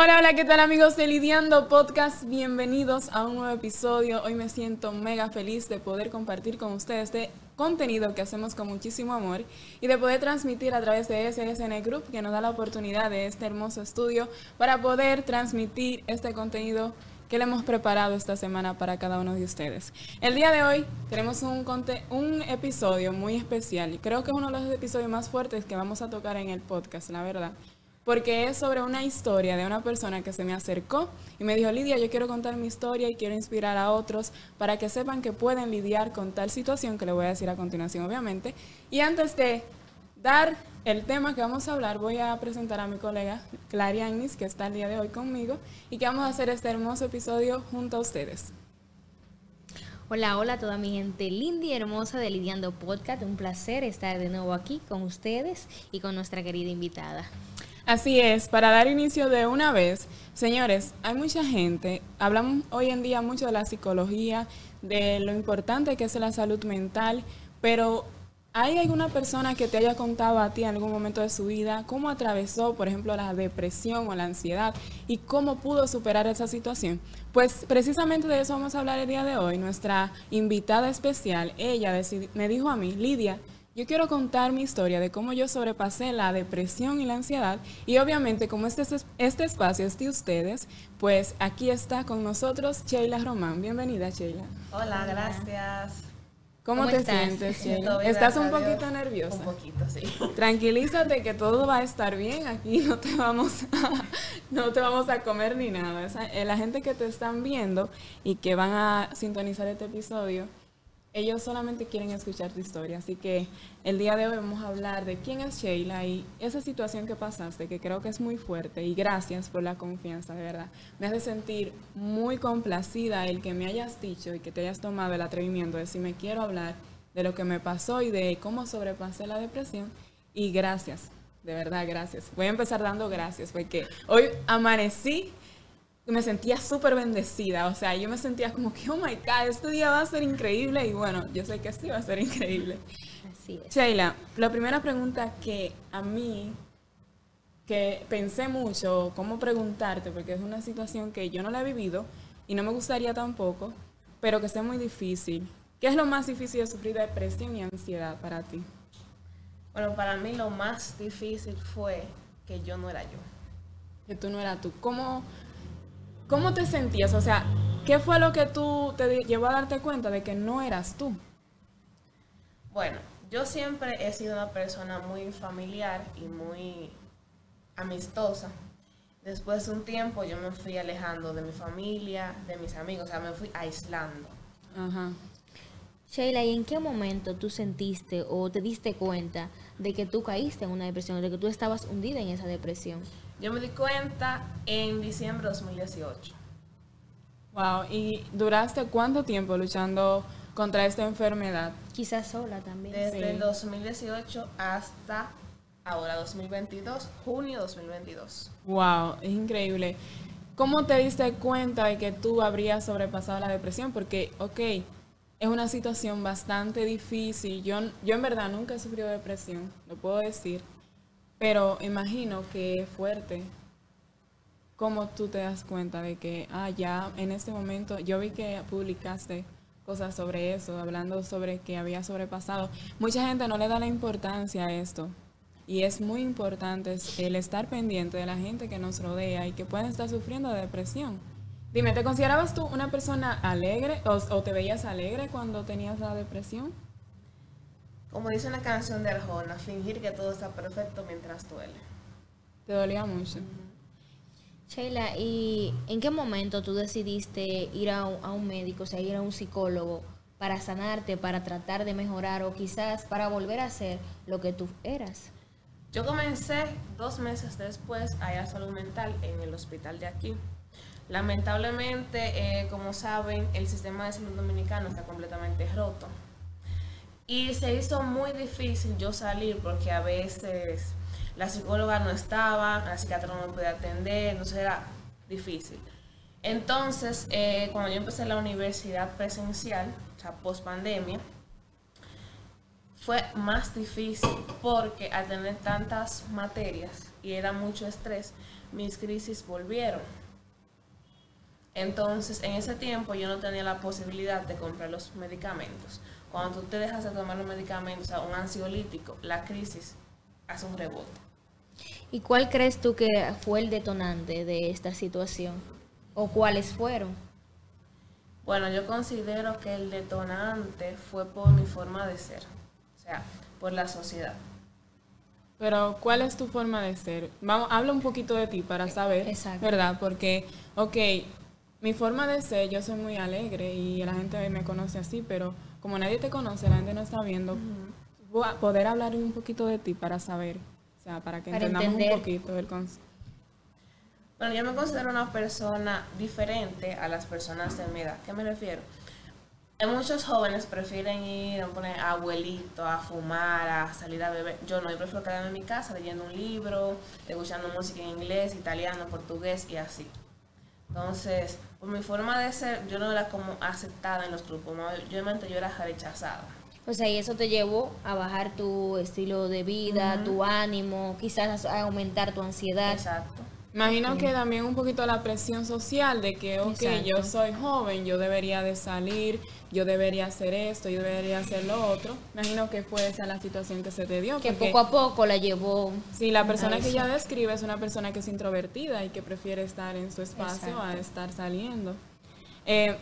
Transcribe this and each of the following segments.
Hola, hola, ¿qué tal amigos de Lidiando Podcast? Bienvenidos a un nuevo episodio. Hoy me siento mega feliz de poder compartir con ustedes este contenido que hacemos con muchísimo amor y de poder transmitir a través de SSN Group que nos da la oportunidad de este hermoso estudio para poder transmitir este contenido que le hemos preparado esta semana para cada uno de ustedes. El día de hoy tenemos un, un episodio muy especial y creo que es uno de los episodios más fuertes que vamos a tocar en el podcast, la verdad porque es sobre una historia de una persona que se me acercó y me dijo, Lidia, yo quiero contar mi historia y quiero inspirar a otros para que sepan que pueden lidiar con tal situación que le voy a decir a continuación, obviamente. Y antes de dar el tema que vamos a hablar, voy a presentar a mi colega Clary Agnis, que está el día de hoy conmigo, y que vamos a hacer este hermoso episodio junto a ustedes. Hola, hola a toda mi gente linda y hermosa de Lidiando Podcast. Un placer estar de nuevo aquí con ustedes y con nuestra querida invitada. Así es, para dar inicio de una vez, señores, hay mucha gente, hablamos hoy en día mucho de la psicología, de lo importante que es la salud mental, pero ¿hay alguna persona que te haya contado a ti en algún momento de su vida cómo atravesó, por ejemplo, la depresión o la ansiedad y cómo pudo superar esa situación? Pues precisamente de eso vamos a hablar el día de hoy. Nuestra invitada especial, ella me dijo a mí, Lidia, yo quiero contar mi historia de cómo yo sobrepasé la depresión y la ansiedad y obviamente como este, este espacio es de ustedes, pues aquí está con nosotros Sheila Román. Bienvenida Sheila. Hola, gracias. ¿Cómo, te sientes, Sheila? ¿Estás un poquito nerviosa? Un poquito, sí. Tranquilízate que todo va a estar bien. Aquí no te vamos a, no te vamos a comer ni nada. Eh, la gente que te están viendo y que van a sintonizar este episodio, ellos solamente quieren escuchar tu historia. Así que el día de hoy vamos a hablar de quién es Sheila y esa situación que pasaste, que creo que es muy fuerte. Y gracias por la confianza, de verdad. Me hace sentir muy complacida el que me hayas dicho y que te hayas tomado el atrevimiento de si me quiero hablar de lo que me pasó y de cómo sobrepasé la depresión. Y gracias, de verdad, gracias. Voy a empezar dando gracias porque hoy amanecí me sentía súper bendecida, o sea, yo me sentía como que, oh my God, este día va a ser increíble y bueno, yo sé que sí va a ser increíble. Así es. Sheila, la primera pregunta que a mí, que pensé mucho cómo preguntarte, porque es una situación que yo no la he vivido y no me gustaría tampoco, pero que es muy difícil. ¿Qué es lo más difícil de sufrir depresión y ansiedad para ti? Bueno, para mí lo más difícil fue que yo no era yo. Que tú no eras tú. ¿Cómo, ¿Cómo te sentías? O sea, ¿qué fue lo que tú te llevó a darte cuenta de que no eras tú? Bueno, yo siempre he sido una persona muy familiar y muy amistosa. Después de un tiempo yo me fui alejando de mi familia, de mis amigos, o sea, me fui aislando. Ajá. Sheila, ¿y en qué momento tú sentiste o te diste cuenta de que tú caíste en una depresión, de que tú estabas hundida en esa depresión? Yo me di cuenta en diciembre de 2018. Wow, ¿y duraste cuánto tiempo luchando contra esta enfermedad? Quizás sola también. Desde el 2018 hasta ahora, 2022, junio 2022. Wow, es increíble. ¿Cómo te diste cuenta de que tú habrías sobrepasado la depresión? Porque, ok, es una situación bastante difícil. Yo, yo en verdad nunca he sufrido depresión, lo puedo decir. Pero imagino que es fuerte. ¿Cómo tú te das cuenta de que, ah, ya en este momento, yo vi que publicaste cosas sobre eso, hablando sobre que había sobrepasado. Mucha gente no le da la importancia a esto. Y es muy importante el estar pendiente de la gente que nos rodea y que pueden estar sufriendo de depresión. Dime, ¿te considerabas tú una persona alegre o, o te veías alegre cuando tenías la depresión? Como dice una canción de Arjona, fingir que todo está perfecto mientras duele. ¿Te dolía mucho? Sheila, ¿y en qué momento tú decidiste ir a un, médico, o sea, ir a un psicólogo para sanarte, para tratar de mejorar o quizás para volver a ser lo que tú eras? Yo comencé dos meses después a ir a salud mental en el hospital de aquí. Lamentablemente, eh, como saben, el sistema de salud dominicano está completamente roto. Y se hizo muy difícil yo salir porque a veces la psicóloga no estaba, la psiquiatra no me podía atender, entonces era difícil. Entonces, eh, cuando yo empecé la universidad presencial, o sea, post pandemia, fue más difícil porque al tener tantas materias y era mucho estrés, mis crisis volvieron. Entonces, en ese tiempo yo no tenía la posibilidad de comprar los medicamentos. Cuando tú te dejas de tomar los medicamentos, o sea, un ansiolítico, la crisis hace un rebote. ¿Y cuál crees tú que fue el detonante de esta situación? ¿O cuáles fueron? Bueno, yo considero que el detonante fue por mi forma de ser, o sea, por la sociedad. Pero, ¿cuál es tu forma de ser? Vamos, habla un poquito de ti para saber, Exacto. ¿verdad? Porque, ok, mi forma de ser, yo soy muy alegre y la gente me conoce así, pero como nadie te conoce, la gente no está viendo, voy a poder hablar un poquito de ti para saber, o sea, para que Para entendamos entender. un poquito el concepto. Bueno, yo me considero una persona diferente a las personas de mi edad. ¿Qué me refiero? Muchos jóvenes prefieren ir a poner a abuelito, a fumar, a salir a beber. Yo no, yo prefiero quedarme en mi casa leyendo un libro, escuchando música en inglés, italiano, portugués y así. Entonces, por mi forma de ser, yo no era como aceptada en los grupos. ¿no? Yo yo era rechazada. O sea, y eso te llevó a bajar tu estilo de vida, tu ánimo, quizás a aumentar tu ansiedad. Exacto. Imagino que también un poquito la presión social de que, ok, Exacto. yo soy joven, yo debería de salir, yo debería hacer esto, yo debería hacer lo otro. Imagino que fue esa la situación que se te dio. Que poco a poco la llevó. si la persona que ella describe es una persona que es introvertida y que prefiere estar en su espacio a estar saliendo. Eh,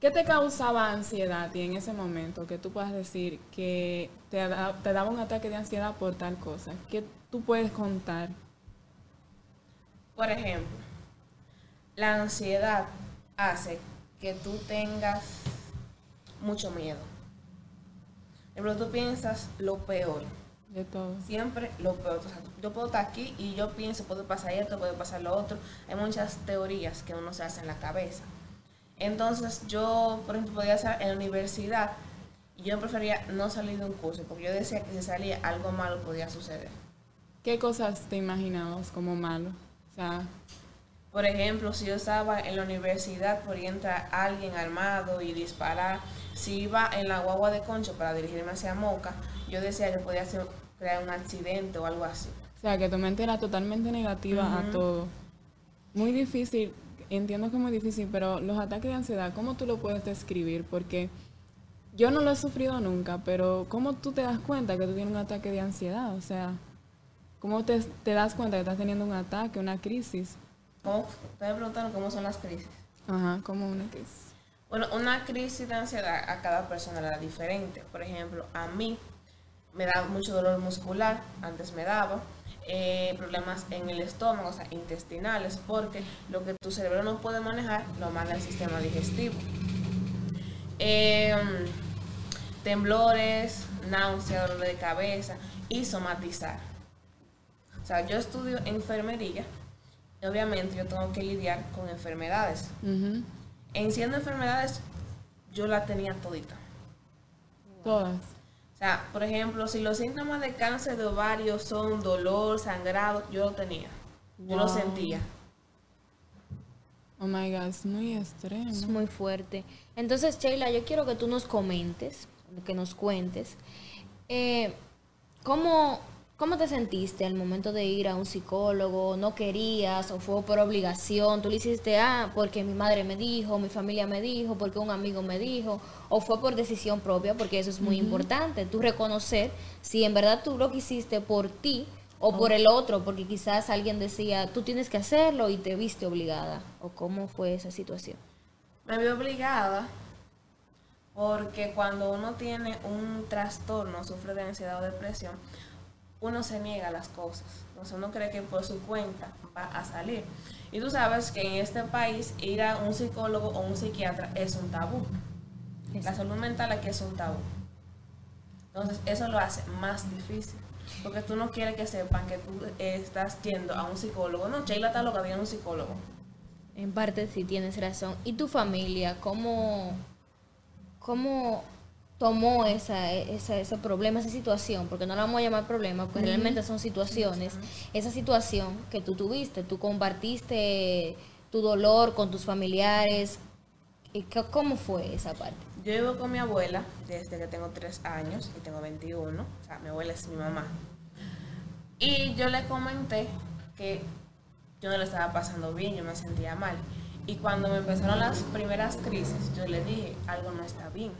¿Qué te causaba ansiedad ti en ese momento? Que tú puedas decir que te, te daba un ataque de ansiedad por tal cosa. ¿Qué tú puedes contar? Por ejemplo, la ansiedad hace que tú tengas mucho miedo. Pero tú piensas lo peor, De todo. siempre lo peor. O sea, yo puedo estar aquí y yo pienso, puede pasar esto, puede pasar lo otro. Hay muchas teorías que uno se hace en la cabeza. Entonces yo, por ejemplo, podía estar en la universidad y yo prefería no salir de un curso porque yo decía que si salía algo malo podía suceder. ¿Qué cosas te imaginabas como malo? O sea, Por ejemplo, si yo estaba en la universidad, podía entrar alguien armado y disparar. Si iba en la guagua de concho para dirigirme hacia Moca, yo decía que podía crear un accidente o algo así. o sea, que tu mente era totalmente negativa a Ujú. todo. Muy difícil, entiendo que es muy difícil, pero los ataques de ansiedad, ¿cómo tú lo puedes describir? Porque yo no lo he sufrido nunca, pero ¿cómo tú te das cuenta que tú tienes un ataque de ansiedad? O sea, ¿cómo te, te das cuenta que estás teniendo un ataque, una crisis? ¿Cómo? Ustedes preguntaron cómo son las crisis. Ajá, como una crisis. Bueno, una crisis de ansiedad a cada persona era diferente. Por ejemplo, a mí me da mucho dolor muscular, antes me daba, eh, problemas en el estómago, o sea, intestinales, porque lo que tu cerebro no puede manejar lo manda el sistema digestivo. Em, temblores, náusea, dolor de cabeza y somatizar. O sea, yo estudio enfermería y obviamente yo tengo que lidiar con enfermedades. Ujú. En siendo enfermedades, yo la tenía todita. Todas. O sea, por ejemplo, si los síntomas de cáncer de ovario son dolor, sangrado, yo lo tenía. Yo lo sentía. Oh my God, es muy extremo. Es muy fuerte. Entonces, Sheila, yo quiero que tú nos comentes, que nos cuentes, eh, ¿cómo, ¿cómo te sentiste al momento de ir a un psicólogo? ¿No querías o fue por obligación? ¿Tú le hiciste, ah, porque mi madre me dijo, mi familia me dijo, porque un amigo me dijo? ¿O fue por decisión propia? Porque eso es muy importante, tú reconocer si en verdad tú lo quisiste por ti o por el otro, porque quizás alguien decía, tú tienes que hacerlo y te viste obligada. ¿O cómo fue esa situación? Me vi obligada porque cuando uno tiene un trastorno, sufre de ansiedad o depresión, uno se niega a las cosas. Entonces uno cree que por su cuenta va a salir. Y tú sabes que en este país ir a un psicólogo o un psiquiatra es un tabú. La salud mental aquí es un tabú. Entonces eso lo hace más difícil. Porque tú no quieres que sepan que tú estás yendo a un psicólogo. No, Sheila está loca, viene un psicólogo. En parte sí tienes razón. ¿Y tu familia cómo, cómo tomó esa, esa, ese problema, esa situación? Porque no la vamos a llamar problema, porque realmente son situaciones. Esa situación que tú tuviste, tú compartiste tu dolor con tus familiares. ¿Y qué- cómo fue esa parte? Yo vivo con mi abuela desde que tengo 3 años y tengo 21. O sea, mi abuela es mi mamá. Y yo le comenté que yo no le estaba pasando bien, yo me sentía mal. Y cuando me empezaron las primeras crisis, yo le dije, algo no está bien.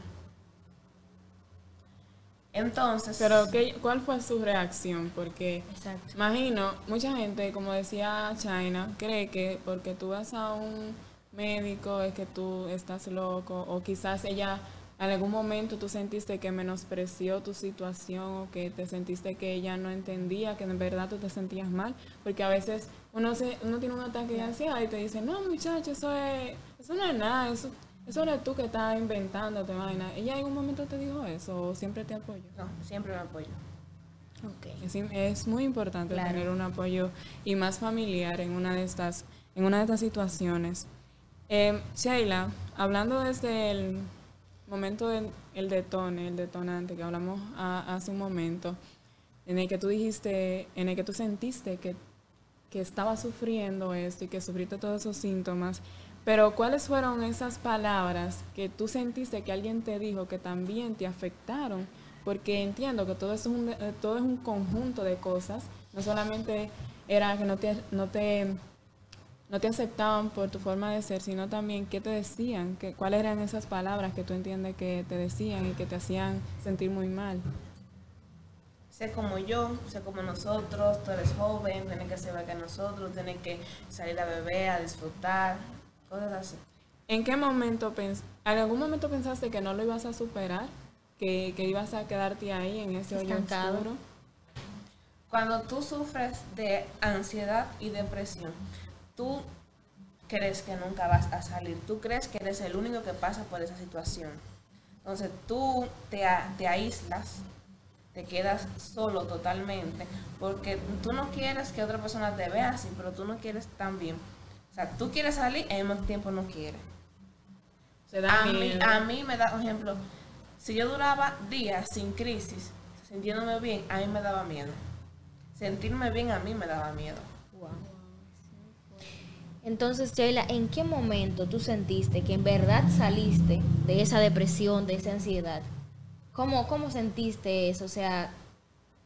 Entonces, Pero, ¿qué, ¿cuál fue su reacción? Porque Exacto. imagino, mucha gente, como decía China, cree que porque tú vas a un médico es que tú estás loco o quizás ella en algún momento tú sentiste que menospreció tu situación o que te sentiste que ella no entendía que en verdad tú te sentías mal porque a veces uno se uno tiene un ataque de ansiedad y te dice no muchacho eso es eso no es nada eso eso eres tú que estás inventándote vaina ella en algún momento te dijo eso o siempre te apoyó no, siempre me apoyo. Ok. es, muy importante Claro. tener un apoyo y más familiar en una de estas, en una de estas situaciones. Eh, Sheila, hablando desde el momento del el detone, el detonante que hablamos a- hace un momento, en el que tú dijiste, en el que tú sentiste que, que estabas sufriendo esto y que sufriste todos esos síntomas, pero ¿cuáles fueron esas palabras que tú sentiste que alguien te dijo que también te afectaron? Porque entiendo que todo es un, eh, todo es un conjunto de cosas, no solamente era que no te, no te, no te aceptaban por tu forma de ser, sino también qué te decían, que, cuáles eran esas palabras que tú entiendes que te decían y que te hacían sentir muy mal. Sé como yo, sé como nosotros, tú eres joven, tienes que ser que nosotros, tienes que salir a beber, a disfrutar, así. ¿En qué momento, pens en algún momento pensaste que no lo ibas a superar? Que, que ibas a quedarte ahí en ese hoyo oscuro. Cuando tú sufres de ansiedad y depresión, tú crees que nunca vas a salir, tú crees que eres el único que pasa por esa situación. Entonces tú te, te aíslas, te quedas solo totalmente, porque tú no quieres que otra persona te vea así, pero tú no quieres también. Sea, tú quieres salir y al mismo tiempo no quieres. Se da A mí, a mí me da, por ejemplo, si yo duraba días sin crisis, sintiéndome bien, a mí me daba miedo. Sentirme bien a mí me daba miedo. Wow. Entonces, Sheila, ¿en qué momento tú sentiste que en verdad saliste de esa depresión, de esa ansiedad? ¿Cómo, cómo sentiste eso? O sea,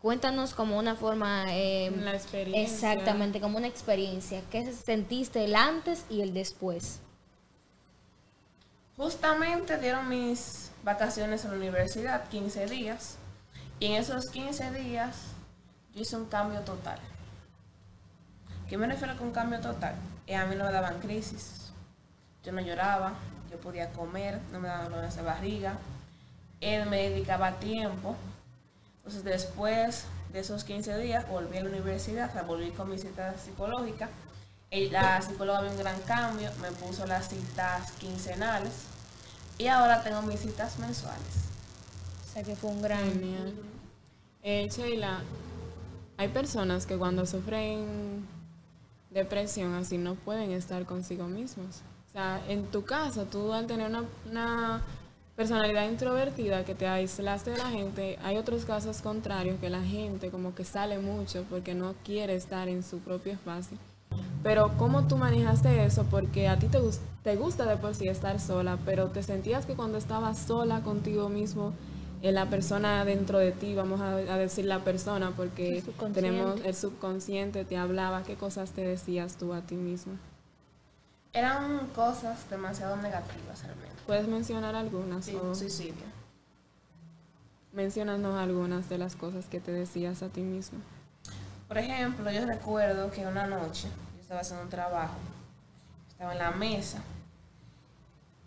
cuéntanos como una forma... eh, La experiencia. Exactamente, como una experiencia. ¿Qué sentiste el antes y el después? Justamente dieron mis vacaciones en la universidad, 15 días, y en esos 15 días yo hice un cambio total. ¿Qué me refiero con cambio total? Eh, a mí no me daban crisis, yo no lloraba, yo podía comer, no me daban dolores de barriga, él me dedicaba tiempo. Entonces después de esos 15 días volví a la universidad, o sea, volví con mi cita psicológica. La psicóloga vio un gran cambio, me puso las citas quincenales y ahora tengo mis citas mensuales. O sea, que fue un gran... Genial. Eh, Sheila, hay personas que cuando sufren depresión así no pueden estar consigo mismos. O sea, en tu caso, tú al tener una, una personalidad introvertida que te aislaste de la gente, hay otros casos contrarios que la gente como que sale mucho porque no quiere estar en su propio espacio. Pero ¿cómo tú manejaste eso? Porque a ti te, te gusta de por sí estar sola, pero te sentías que cuando estabas sola contigo mismo, eh, la persona dentro de ti, vamos a, a decir la persona, porque tenemos el subconsciente, te hablaba, ¿qué cosas te decías tú a ti mismo? Eran cosas demasiado negativas realmente. ¿Puedes mencionar algunas? Sí, o suicidio. menciónanos algunas de las cosas que te decías a ti mismo. Por ejemplo, yo recuerdo que una noche yo estaba haciendo un trabajo, estaba en la mesa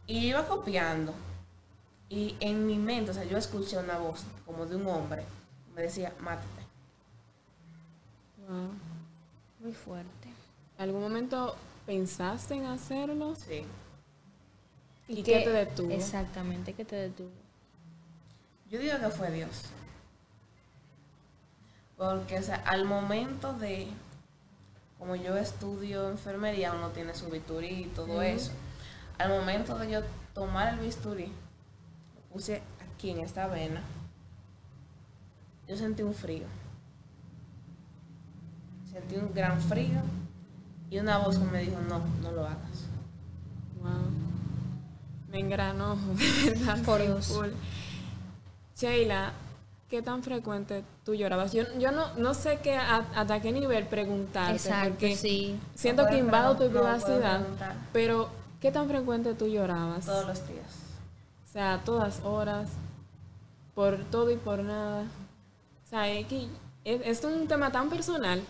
y iba copiando. Y en mi mente, o sea, yo escuché una voz como de un hombre, me decía, mátate. Wow. Muy fuerte. ¿Algún momento pensaste en hacerlo? Sí. ¿Y qué te detuvo? Exactamente, ¿qué te detuvo? Yo digo que fue Dios. Porque, o sea, al momento de, como yo estudio enfermería, uno tiene su bisturí y todo eso. Al momento de yo tomar el bisturí, lo puse aquí en esta vena, yo sentí un frío. Sentí un gran frío y una voz me dijo, no, no lo hagas. Wow. Me engranó, ¿verdad? Por Dios. Sheila, ¿qué tan frecuente tú llorabas? Yo, yo no, no sé qué, a- hasta qué nivel preguntarte, Exacto, porque sí. siento No que invado tu no privacidad, pero ¿qué tan frecuente tú llorabas? Todos los días. O sea, todas horas, por todo y por nada. O sea, es, que es, es un tema tan personal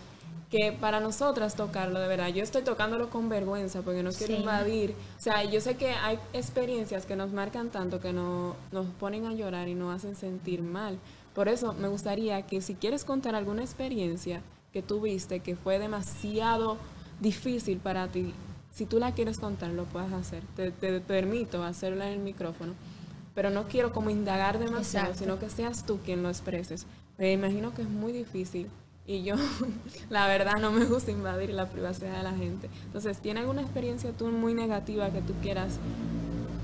que para nosotras tocarlo, de verdad, yo estoy tocándolo con vergüenza porque no quiero Sí. invadir. O sea, yo sé que hay experiencias que nos marcan tanto que no, nos ponen a llorar y nos hacen sentir mal. Por eso me gustaría que si quieres contar alguna experiencia que tuviste que fue demasiado difícil para ti, si tú la quieres contar, lo puedes hacer. Te, te permito hacerlo en el micrófono. Pero no quiero como indagar demasiado, Exacto. sino que seas tú quien lo expreses. Me imagino que es muy difícil y yo, la verdad, no me gusta invadir la privacidad de la gente. Entonces, ¿tiene alguna experiencia tú muy negativa que tú quieras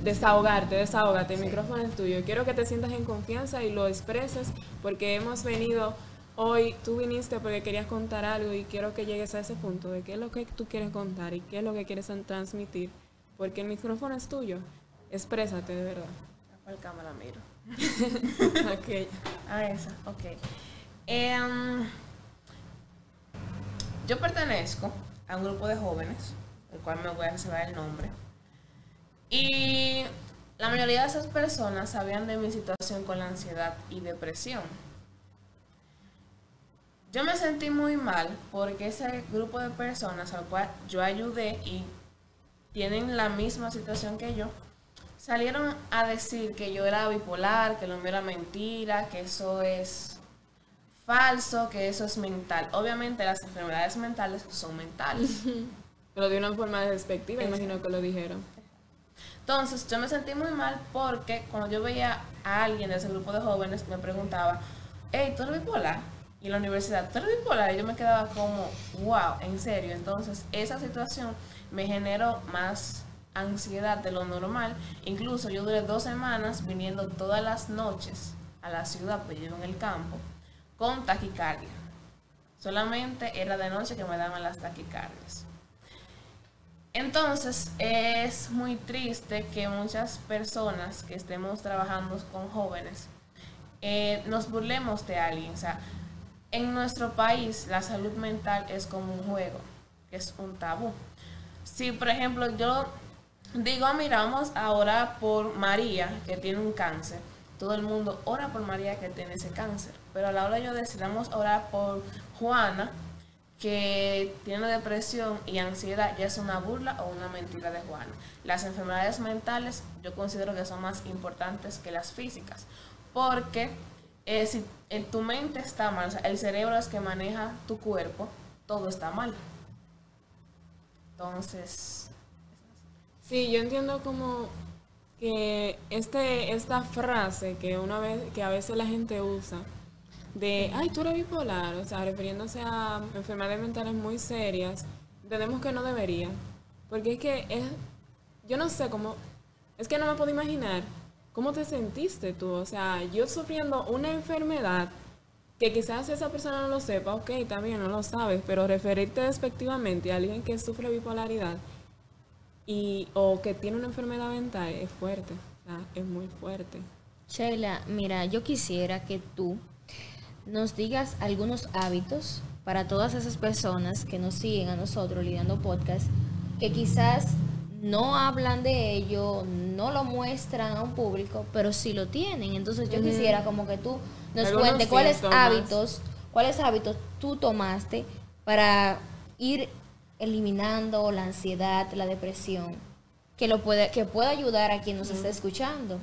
desahogarte? Desahógate, el micrófono es tuyo. Quiero que te sientas en confianza y lo expreses porque hemos venido hoy, tú viniste porque querías contar algo y quiero que llegues a ese punto de qué es lo que tú quieres contar y qué es lo que quieres transmitir, porque el micrófono es tuyo. Exprésate de verdad. ¿A cuál cámara miro? Ok. Ah, esa, ok. Em, yo pertenezco a un grupo de jóvenes, el cual me voy a reservar el nombre. Y la mayoría de esas personas sabían de mi situación con la ansiedad y depresión. Yo me sentí muy mal porque ese grupo de personas al cual yo ayudé y tienen la misma situación que yo, salieron a decir que yo era bipolar, que lo mío era mentira, que eso es falso, que eso es mental. Obviamente las enfermedades mentales son mentales. Pero de una forma despectiva, imagino que lo dijeron. Entonces yo me sentí muy mal porque cuando yo veía a alguien de ese grupo de jóvenes me preguntaba, hey, ¿tú eres bipolar? Y en la universidad, ¿tú eres bipolar? Y yo me quedaba como, wow, en serio. Entonces esa situación me generó más ansiedad de lo normal. Incluso yo duré dos semanas viniendo todas las noches a la ciudad, pues yo en el campo, con taquicardia. Solamente era de noche que me daban las taquicardias. Entonces es muy triste que muchas personas que estemos trabajando con jóvenes eh, nos burlemos de alguien. O sea, en nuestro país la salud mental es como un juego, es un tabú. Si por ejemplo yo digo, "Ah, mira, vamos a orar por María que tiene un cáncer, todo el mundo ora por María que tiene ese cáncer. Pero a la hora de yo a orar por Juana que tiene depresión y ansiedad ya es una burla o una mentira de Juana. Las enfermedades mentales yo considero que son más importantes que las físicas, porque eh, si en tu mente está mal, o sea, el cerebro es que maneja tu cuerpo, todo está mal. Entonces, Sí, yo entiendo como que este, esta frase que una vez, que a veces la gente usa, de, ay, tú eres bipolar, o sea, refiriéndose a enfermedades mentales muy serias, entendemos que no debería. Porque es que es, yo no sé cómo, es que no me puedo imaginar cómo te sentiste tú, o sea, yo sufriendo una enfermedad que quizás esa persona no lo sepa, ok, también no lo sabes, pero referirte despectivamente a alguien que sufre bipolaridad y o que tiene una enfermedad mental es fuerte, es muy fuerte. Sheila, mira, yo quisiera que tú nos digas algunos hábitos para todas esas personas que nos siguen a nosotros lidiando podcast, que quizás no hablan de ello, no lo muestran a un público, pero sí lo tienen. Entonces yo quisiera como que tú nos Algunos cuentes cuáles síntomas. hábitos, cuáles hábitos tú tomaste para ir eliminando la ansiedad, la depresión, que lo puede, que pueda ayudar a quien nos está escuchando.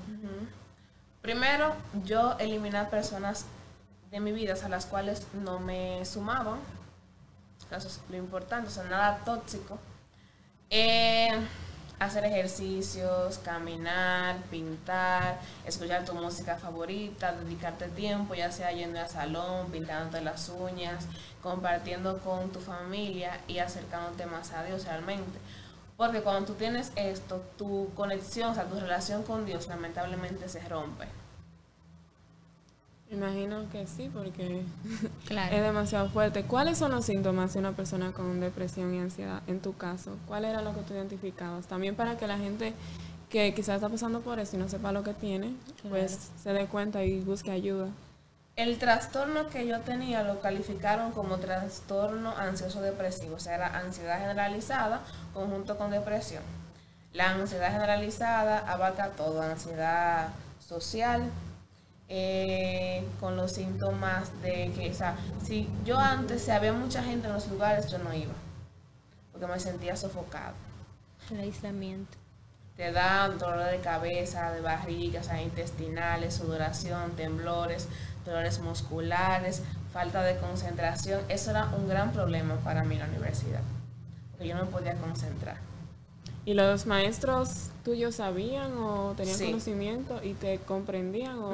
primero yo eliminar personas de mi vida a las cuales no me sumaban. Eso es lo importante, o sea, nada tóxico. Eh, hacer ejercicios, caminar, pintar, escuchar tu música favorita, dedicarte tiempo, ya sea yendo al salón, pintándote las uñas, compartiendo con tu familia y acercándote más a Dios realmente. Porque cuando tú tienes esto, tu conexión, o sea, tu relación con Dios lamentablemente se rompe. Imagino que sí, porque Claro. es demasiado fuerte. ¿Cuáles son los síntomas de una persona con depresión y ansiedad en tu caso? ¿Cuál era lo que tú identificabas? También para que la gente que quizás está pasando por eso y no sepa lo que tiene, pues se dé cuenta y busque ayuda. El trastorno que yo tenía lo calificaron como trastorno ansioso depresivo, o sea, era ansiedad generalizada conjunto con depresión. La ansiedad generalizada abarca todo, ansiedad social, eh, con los síntomas de que, o sea, si yo antes, si había mucha gente en los lugares, yo no iba, porque me sentía sofocado. El aislamiento. Te da dolor de cabeza, de barriga, o sea, intestinales, sudoración, temblores, dolores musculares, falta de concentración. Eso era un gran problema para mí en la universidad, porque yo no me podía concentrar. ¿Y los maestros tuyos sabían o tenían conocimiento y te comprendían? O...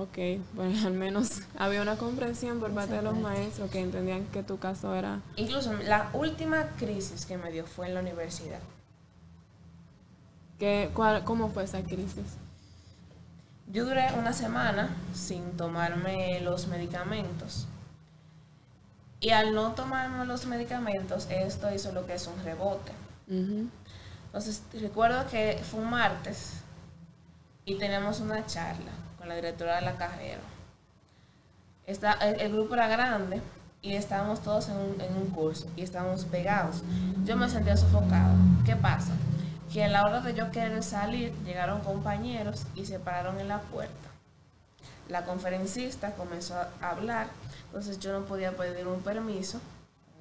Ok, pues al menos había una comprensión por parte de los maestros que entendían que tu caso era... Incluso la última crisis que me dio fue en la universidad. ¿Qué, cuál, ¿Cómo fue esa crisis? Yo duré una semana sin tomarme los medicamentos. Y al no tomarme los medicamentos, esto hizo lo que es un rebote. Entonces, recuerdo que fue un martes y tenemos una charla con la directora de la carrera. Está, el, grupo era grande y estábamos todos en un, en un, curso y estábamos pegados. Yo me sentía sofocada. ¿Qué pasa? Que a la hora de yo querer salir, llegaron compañeros y se pararon en la puerta. La conferencista comenzó a hablar, entonces yo no podía pedir un permiso,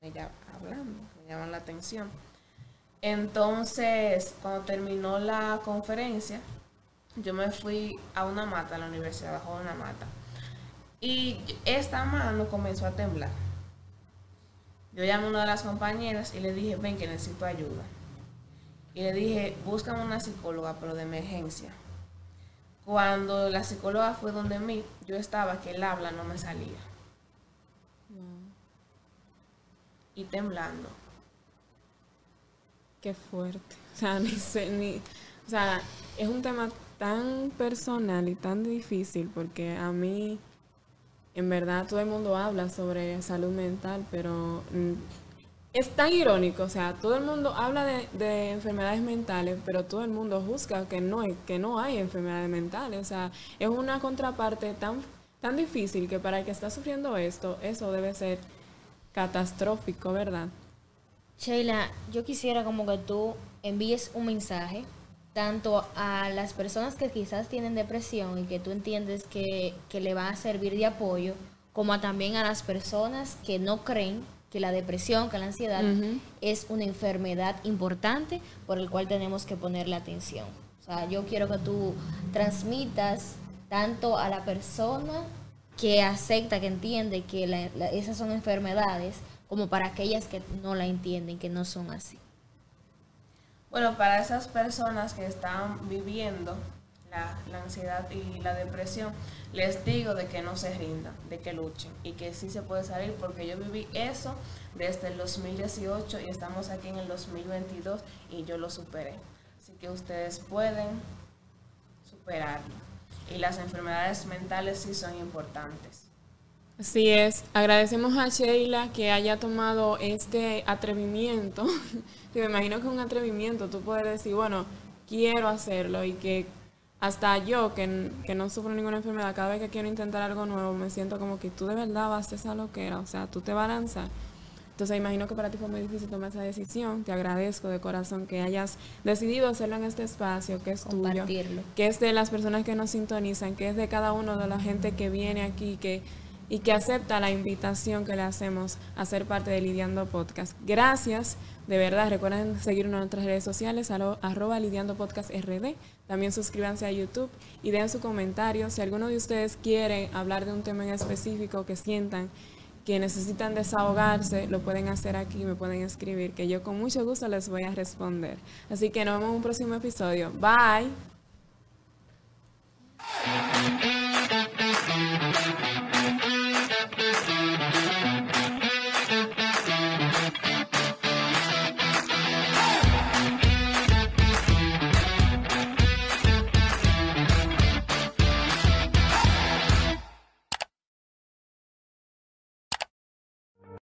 ella hablando, me llaman la atención. Entonces, cuando terminó la conferencia, yo me fui a una mata, a la universidad, bajo una mata. Y esta mano comenzó a temblar. Yo llamé a una de las compañeras y le dije, ven que necesito ayuda. Y le dije, búscame una psicóloga, pero de emergencia. Cuando la psicóloga fue donde mí, yo estaba que el habla no me salía. Y temblando. Qué fuerte. O sea, ni sé, ni, o sea, es un tema tan personal y tan difícil porque a mí, en verdad, todo el mundo habla sobre salud mental, pero mm, es tan irónico, o sea, todo el mundo habla de, enfermedades mentales, pero todo el mundo juzga que no, que no hay enfermedades mentales, o sea, es una contraparte tan, tan difícil que para el que está sufriendo esto, eso debe ser catastrófico, ¿verdad? Sheila, yo quisiera como que tú envíes un mensaje tanto a las personas que quizás tienen depresión y que tú entiendes que, le va a servir de apoyo, como también a las personas que no creen que la depresión, que la ansiedad es una enfermedad importante por el cual tenemos que ponerle atención. O sea, yo quiero que tú transmitas tanto a la persona que acepta, que entiende que esas son enfermedades, como para aquellas que no la entienden, que no son así. Bueno, para esas personas que están viviendo la, ansiedad y la depresión, les digo de que no se rindan, de que luchen y que sí se puede salir porque yo viví eso desde el 2018 y estamos aquí en el 2022 y yo lo superé. Así que ustedes pueden superarlo. Y las enfermedades mentales sí son importantes. Así es, agradecemos a Sheila que haya tomado este atrevimiento, que me imagino que es un atrevimiento, tú puedes decir, bueno, quiero hacerlo y que hasta yo, que, que, no sufro ninguna enfermedad, cada vez que quiero intentar algo nuevo, me siento como que tú de verdad vas a hacer lo que era, o sea, tú te vas a lanzar. Entonces imagino que para ti fue muy difícil tomar esa decisión. Te agradezco de corazón que hayas decidido hacerlo en este espacio, que es tuyo, que es de las personas que nos sintonizan, que es de cada uno de la gente que viene aquí, que y que acepta la invitación que le hacemos a ser parte de Lidiando Podcast. Gracias, de verdad. Recuerden seguirnos en nuestras redes sociales, arroba Lidiando Podcast RD. También suscríbanse a YouTube y den su comentario. Si alguno de ustedes quiere hablar de un tema en específico que sientan que necesitan desahogarse, lo pueden hacer aquí, me pueden escribir, que yo con mucho gusto les voy a responder. Así que nos vemos en un próximo episodio. Bye.